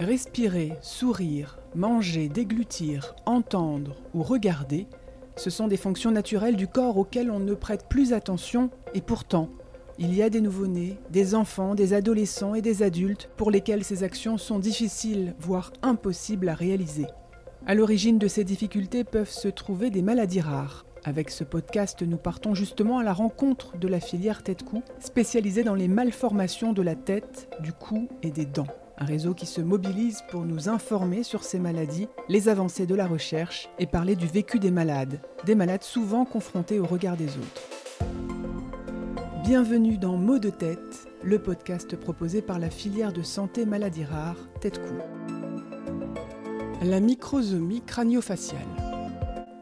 Respirer, sourire, manger, déglutir, entendre ou regarder, ce sont des fonctions naturelles du corps auxquelles on ne prête plus attention et pourtant, il y a des nouveau-nés, des enfants, des adolescents et des adultes pour lesquels ces actions sont difficiles, voire impossibles à réaliser. À l'origine de ces difficultés peuvent se trouver des maladies rares. Avec ce podcast, nous partons justement à la rencontre de la filière tête-cou, spécialisée dans les malformations de la tête, du cou et des dents un réseau qui se mobilise pour nous informer sur ces maladies, les avancées de la recherche et parler du vécu des malades, des malades souvent confrontés au regard des autres. Bienvenue dans Mots de tête, le podcast proposé par la filière de santé maladies rares Tête-Cou. La microsomie crânio-faciale.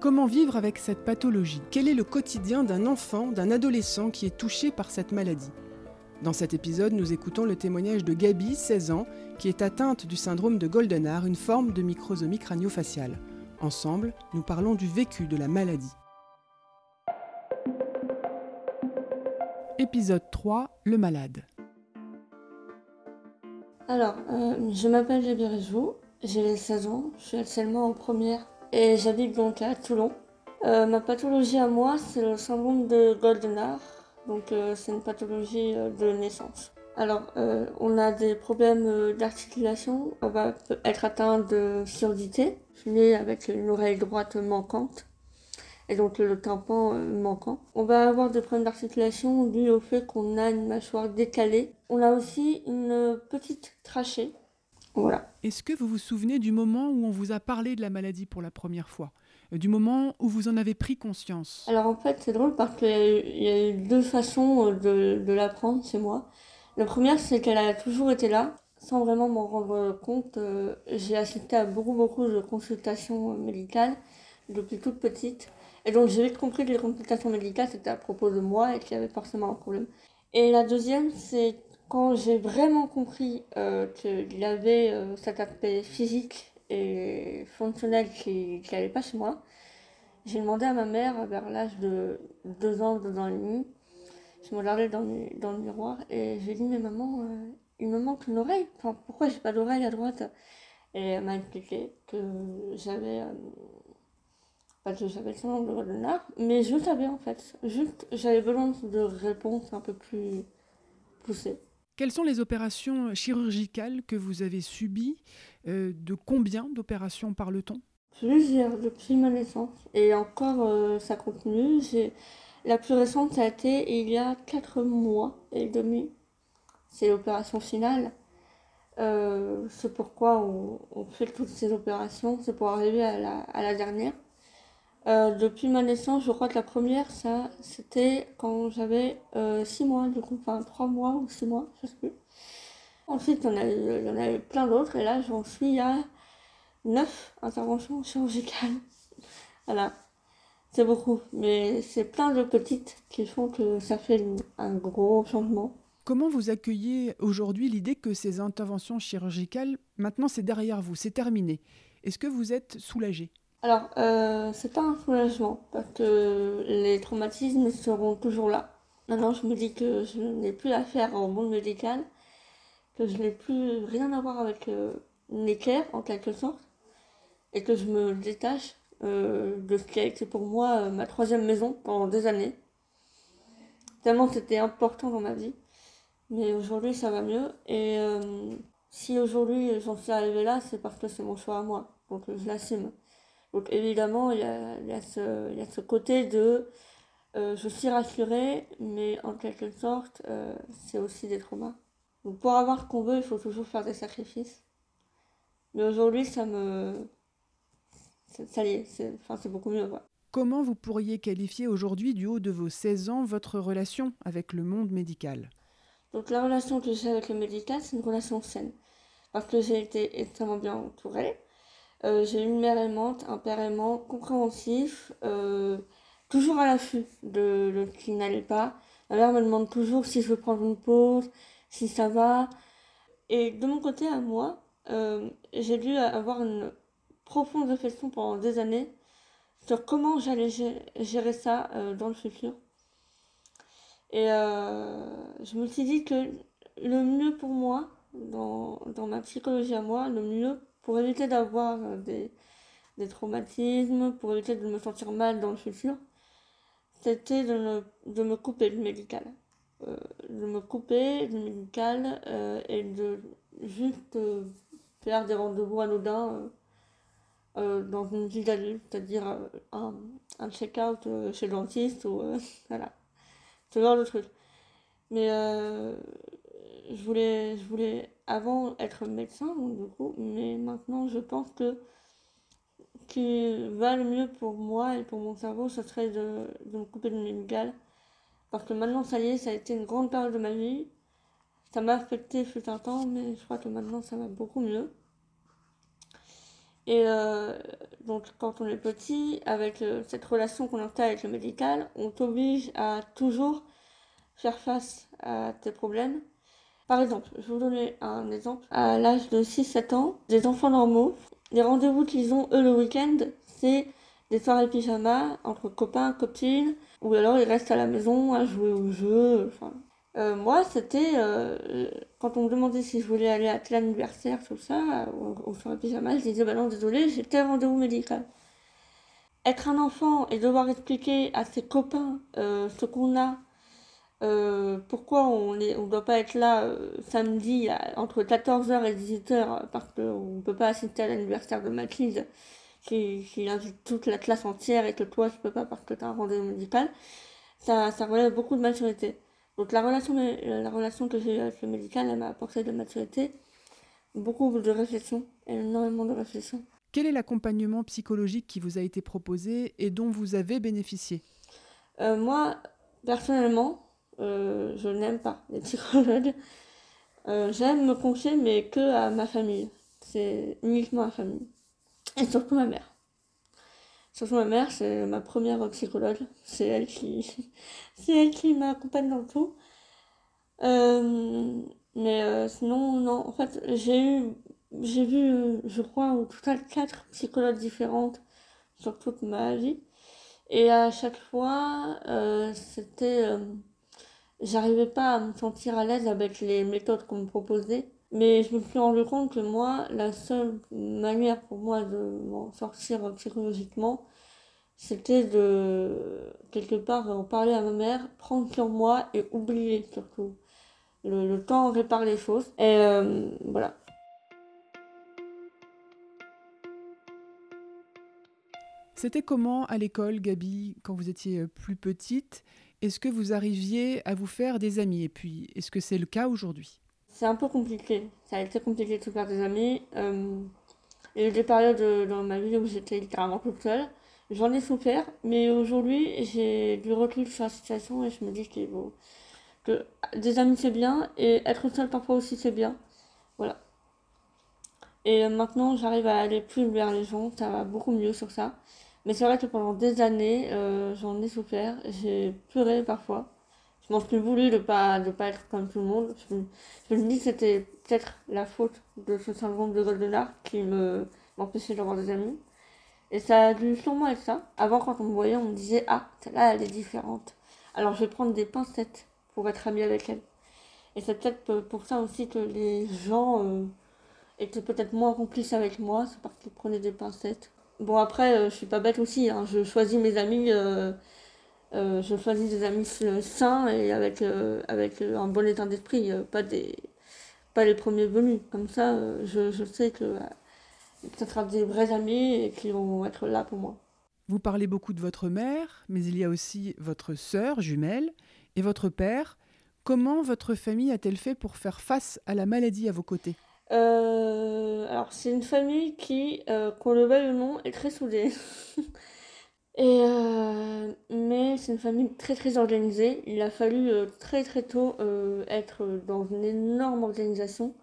Comment vivre avec cette pathologie? Quel est le quotidien d'un enfant, d'un adolescent qui est touché par cette maladie? Dans cet épisode, nous écoutons le témoignage de Gabi, 16 ans, qui est atteinte du syndrome de Goldenhar, une forme de microsomie crânio-faciale. Ensemble, nous parlons du vécu de la maladie. Épisode 3 Le malade. Alors, euh, je m'appelle Réjou, j'ai 16 ans, je suis actuellement en première et j'habite donc à Toulon. Euh, ma pathologie à moi, c'est le syndrome de Goldenhar, donc euh, c'est une pathologie de naissance. Alors, euh, on a des problèmes d'articulation, on va être atteint de surdité, né avec une oreille droite manquante et donc le tympan manquant. On va avoir des problèmes d'articulation dû au fait qu'on a une mâchoire décalée. On a aussi une petite trachée. Voilà. Est-ce que vous vous souvenez du moment où on vous a parlé de la maladie pour la première fois? Euh, du moment où vous en avez pris conscience? Alors en fait, c'est drôle parce qu'il y, a eu deux façons euh, de, l'apprendre chez moi. La première, c'est qu'elle a toujours été là, sans vraiment m'en rendre compte. Euh, j'ai assisté à beaucoup, beaucoup de consultations médicales depuis toute petite. Et donc j'ai vite compris que les consultations médicales, c'était à propos de moi et qu'il y avait forcément un problème. Et la deuxième, c'est quand j'ai vraiment compris qu'il y avait cet aspect physique et fonctionnel qui n'allait pas chez moi. J'ai demandé à ma mère, vers l'âge de 2 ans, 2 ans et demi, je me regardais dans, dans le miroir et j'ai dit, mais maman, euh, il me manque une oreille. Enfin, pourquoi j'ai pas d'oreille à droite? Et elle m'a expliqué que j'avais. Euh, pas que j'avais le syndrome de Goldenhar, mais je savais en fait. Juste, j'avais besoin de réponses un peu plus poussées. Quelles sont les opérations chirurgicales que vous avez subies? Euh, De combien d'opérations parle-t-on Plusieurs depuis ma naissance. Et encore, euh, ça continue. La plus récente, ça a été il y a 4 mois et demi. C'est l'opération finale. Euh, c'est pourquoi on, fait toutes ces opérations. C'est pour arriver à la, dernière. depuis ma naissance, je crois que la première, ça, c'était quand j'avais 6 mois, du coup, enfin 3 mois ou 6 mois, je sais plus. Ensuite, il y en a eu plein d'autres, et là, j'en suis à neuf interventions chirurgicales. voilà. C'est beaucoup, mais c'est plein de petites qui font que ça fait un gros changement. Comment vous accueillez aujourd'hui l'idée que ces interventions chirurgicales, maintenant c'est derrière vous, c'est terminé Est-ce que vous êtes soulagé? Alors, euh, c'est pas un soulagement, parce que les traumatismes seront toujours là. Maintenant, je me dis que je n'ai plus à faire en monde médical que je n'ai plus rien à voir avec euh, l'équerre en quelque sorte et que je me détache euh, de ce qui a été pour moi euh, ma troisième maison pendant des années. Tellement c'était important dans ma vie. Mais aujourd'hui ça va mieux et si aujourd'hui j'en suis arrivée là, c'est parce que c'est mon choix à moi. Donc je l'assume. Donc évidemment, il y a, y a, y a ce côté de je suis rassurée, mais en quelque sorte, c'est aussi des traumas pour avoir ce qu'on veut, il faut toujours faire des sacrifices. Mais aujourd'hui, ça me. Ça y est, c'est enfin, beaucoup mieux. Comment vous pourriez qualifier aujourd'hui, du haut de vos 16 ans, votre relation avec le monde médical? Donc, la relation que j'ai avec le médical, c'est une relation saine. Parce que j'ai été extrêmement bien entourée. Euh, j'ai une mère aimante, un père aimant, compréhensif, euh, toujours à l'affût de, ce qui n'allait pas. Ma mère me demande toujours si je veux prendre une pause, si ça va. Et de mon côté à moi, euh, j'ai dû avoir une profonde réflexion pendant des années sur comment j'allais gérer ça euh, dans le futur. Et euh, je me suis dit que le mieux pour moi, dans, dans ma psychologie à moi, le mieux pour éviter d'avoir des, des traumatismes, pour éviter de me sentir mal dans le futur, c'était de, de me couper du médical. Euh, de me couper du médical euh, et de juste euh, faire des rendez-vous anodins dans une vie d'adulte, c'est-à-dire un, un check-out chez le dentiste ou voilà, ce genre de truc. Mais je voulais, je voulais avant être médecin, du coup, mais maintenant je pense que qui va le mieux pour moi et pour mon cerveau, ce serait de, de me couper de médical. Parce que maintenant, ça y est, ça a été une grande période de ma vie. Ça m'a affecté fut un temps, mais je crois que maintenant, ça va beaucoup mieux. Et euh, donc, quand on est petit, avec euh, cette relation qu'on a avec le médical, on t'oblige à toujours faire face à tes problèmes. Par exemple, je vais vous donner un exemple. À l'âge de 6-7 ans, des enfants normaux, les rendez-vous qu'ils ont eux le week-end, c'est des soirées pyjama entre copains, copines, ou alors ils restent à la maison à jouer au jeu. Enfin, euh, moi, c'était euh, quand on me demandait si je voulais aller à tel anniversaire, tout ça, au, soirées pyjama, je disais bah non, désolé, j'ai tel rendez-vous médical. Être un enfant et devoir expliquer à ses copains euh, ce qu'on a, pourquoi on ne on doit pas être là samedi entre 14h et 18h parce qu'on ne peut pas assister à l'anniversaire de Mathilde qui, invite toute la classe entière et que toi tu peux pas parce que tu as un rendez-vous médical, ça, ça relève beaucoup de maturité. Donc la relation, la relation que j'ai avec le médical, elle m'a apporté de maturité, beaucoup de réflexion, énormément de réflexion. Quel est l'accompagnement psychologique qui vous a été proposé et dont vous avez bénéficié? Euh, Moi, personnellement, euh, je n'aime pas les psychologues. Euh, j'aime me confier, mais que à ma famille. C'est uniquement ma famille. Et surtout ma mère. Surtout ma mère, c'est ma première psychologue. C'est elle qui, c'est elle qui m'accompagne dans tout. Euh, mais euh, sinon, non. En fait, j'ai eu, j'ai vu, je crois, au total quatre psychologues différentes sur toute ma vie. Et à chaque fois, euh, c'était, j'arrivais pas à me sentir à l'aise avec les méthodes qu'on me proposait. Mais je me suis rendu compte que moi, la seule manière pour moi de m'en sortir psychologiquement, c'était de, quelque part, en parler à ma mère, prendre sur moi et oublier surtout. Le, temps répare les choses. Et euh, voilà. C'était comment à l'école, Gabi, quand vous étiez plus petite? Est-ce que vous arriviez à vous faire des amis? Et puis, est-ce que c'est le cas aujourd'hui? C'est un peu compliqué. Ça a été compliqué de se faire des amis. Euh, il y a eu des périodes euh, dans ma vie où j'étais littéralement toute seule. J'en ai souffert, mais aujourd'hui, j'ai du recul sur la situation et je me dis que des amis c'est bien et être seul parfois aussi c'est bien. Voilà. Et euh, maintenant, j'arrive à aller plus vers les gens, ça va beaucoup mieux sur ça. Mais c'est vrai que pendant des années, j'en ai souffert, j'ai pleuré parfois je m'en suis voulu de pas de pas être comme tout le monde. Je, me dis que c'était peut-être la faute de ce syndrome de Goldenard qui me m'empêchait d'avoir des amis. Et ça a dû sûrement être ça. Avant, quand on me voyait, on me disait Ah, celle-là, elle est différente. Alors, je vais prendre des pincettes pour être amie avec elle. Et c'est peut-être pour ça aussi que les gens euh, étaient peut-être moins complices avec moi. C'est parce qu'ils prenaient des pincettes. Bon, après, euh, je suis pas bête aussi. Hein. Je choisis mes amis. Euh, euh, je choisis des amis sains et avec, euh, avec un bon état d'esprit, euh, pas, des, pas les premiers venus. Comme ça, je, je, sais que ça sera des vrais amis et qui vont être là pour moi. Vous parlez beaucoup de votre mère, mais il y a aussi votre sœur jumelle et votre père. Comment votre famille a-t-elle fait pour faire face à la maladie à vos côtés? Alors, c'est une famille qui, qu'on le veuille ou non, est très soudée. Et euh, mais c'est une famille très très organisée. Il a fallu euh, très très tôt euh, être dans une énorme organisation.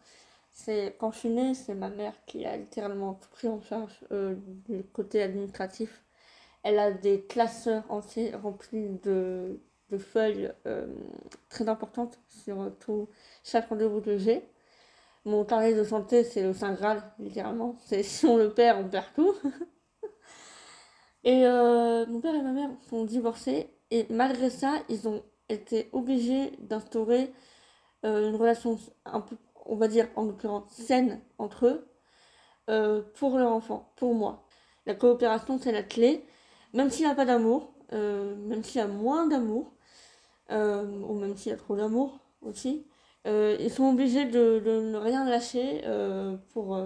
C'est quand je suis née, c'est ma mère qui a littéralement tout pris en charge du côté administratif. Elle a des classeurs entiers remplis de, de feuilles très importantes sur tout chaque rendez-vous que j'ai. Mon carnet de santé, c'est le Saint Graal, littéralement. C'est si on le perd, on perd tout. Et euh, mon père et ma mère sont divorcés et malgré ça, ils ont été obligés d'instaurer euh, une relation un peu on va dire en l'occurrence saine entre eux, euh, pour leur enfant, pour moi. La coopération, c'est la clé. Même s'il n'y a pas d'amour, même s'il y a moins d'amour, ou même s'il y a trop d'amour aussi, ils sont obligés de, ne rien lâcher pour,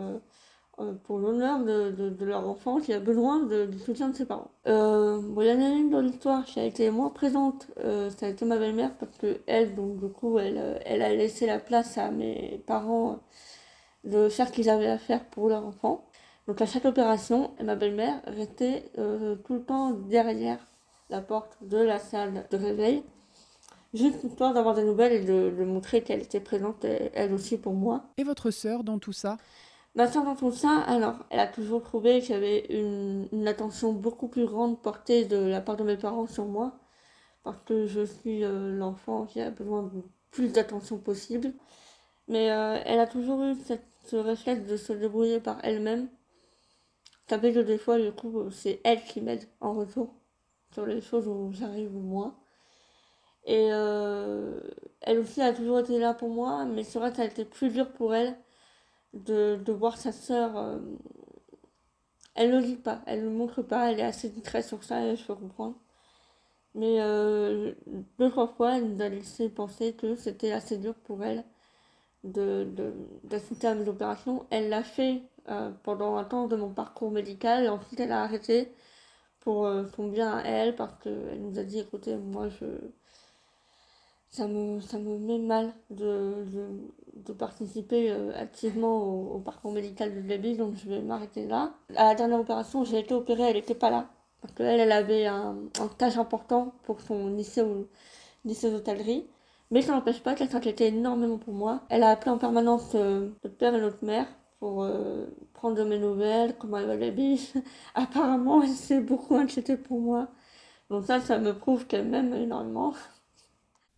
pour l'honneur de, leur enfant qui a besoin du soutien de ses parents. bon, il y en a une dans l'histoire qui a été moins présente, ça a été ma belle-mère, parce que elle, donc du coup, elle, elle a laissé la place à mes parents de faire ce qu'ils avaient à faire pour leur enfant. Donc à chaque opération, ma belle-mère restait euh, tout le temps derrière la porte de la salle de réveil, juste histoire d'avoir des nouvelles et de, montrer qu'elle était présente elle aussi pour moi. Et votre sœur dans tout ça? Tout ça, alors, elle a toujours trouvé qu'il y avait une, attention beaucoup plus grande portée de la part de mes parents sur moi, parce que je suis euh, l'enfant qui a besoin de plus d'attention possible. Mais euh, elle a toujours eu cette, ce réflexe de se débrouiller par elle-même. Ça fait que des fois, du coup, c'est elle qui m'aide en retour sur les choses où j'arrive moins. Et euh, elle aussi a toujours été là pour moi, mais c'est vrai que ça a été plus dur pour elle de, de voir sa sœur. Euh, elle ne le dit pas, elle ne le montre pas, elle est assez discrète sur ça et je peux comprendre. Mais deux, trois fois, elle nous a laissé penser que c'était assez dur pour elle d'assister de, à mes opérations. Elle l'a fait euh, pendant un temps de mon parcours médical et ensuite elle a arrêté pour euh, son bien à elle parce qu'elle nous a dit écoutez, moi je. Ça me, ça me met mal de, de, participer euh, activement au, parcours médical de bébé, donc je vais m'arrêter là. À la dernière opération, j'ai été opérée, elle n'était pas là. Parce qu'elle, elle avait un, un tâche important pour son lycée, lycée d'hôtellerie. Mais ça n'empêche pas qu'elle s'inquiétait énormément pour moi. Elle a appelé en permanence euh, notre père et notre mère pour euh, prendre de mes nouvelles, comment elle va la biche. Apparemment, elle s'est beaucoup inquiétée pour moi. Donc ça, ça me prouve qu'elle m'aime énormément.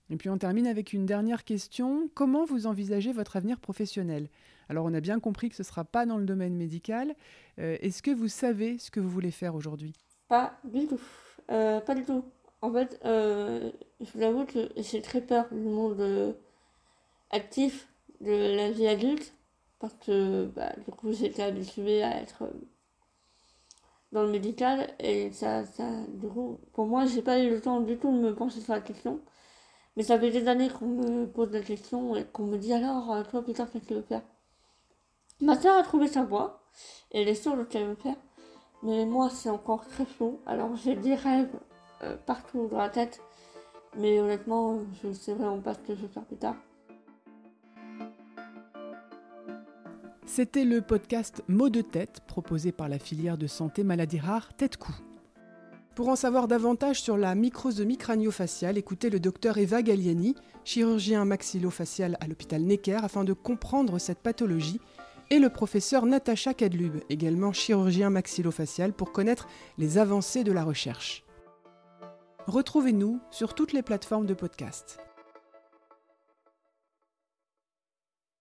Et puis on termine avec une dernière question. Comment vous envisagez votre avenir professionnel? Alors on a bien compris que ce ne sera pas dans le domaine médical. Euh, est-ce que vous savez ce que vous voulez faire aujourd'hui? Pas du tout. pas du tout. En fait, euh, je vous avoue que j'ai très peur du monde euh, actif de la vie adulte parce que bah, du coup j'étais habituée à être euh, dans le médical et ça du coup pour moi j'ai pas eu le temps du tout de me pencher sur la question mais ça fait des années qu'on me pose la question et qu'on me dit alors toi putain qu'est-ce que tu veux faire? Ma soeur a trouvé sa voie et elle est sûre de ce qu'elle veut faire mais moi c'est encore très flou alors j'ai des rêves euh, partout dans la tête. Mais honnêtement, je ne sais vraiment pas ce que je vais faire plus tard. C'était le podcast Mots de tête proposé par la filière de santé maladie rare Tête Coup. Pour en savoir davantage sur la microsomie crânio-faciale, écoutez le docteur Eva Galliani, chirurgien maxillofacial à l'hôpital Necker, afin de comprendre cette pathologie, et le professeur Natacha Kadlub, également chirurgien maxillofacial, pour connaître les avancées de la recherche. Retrouvez-nous sur toutes les plateformes de podcast.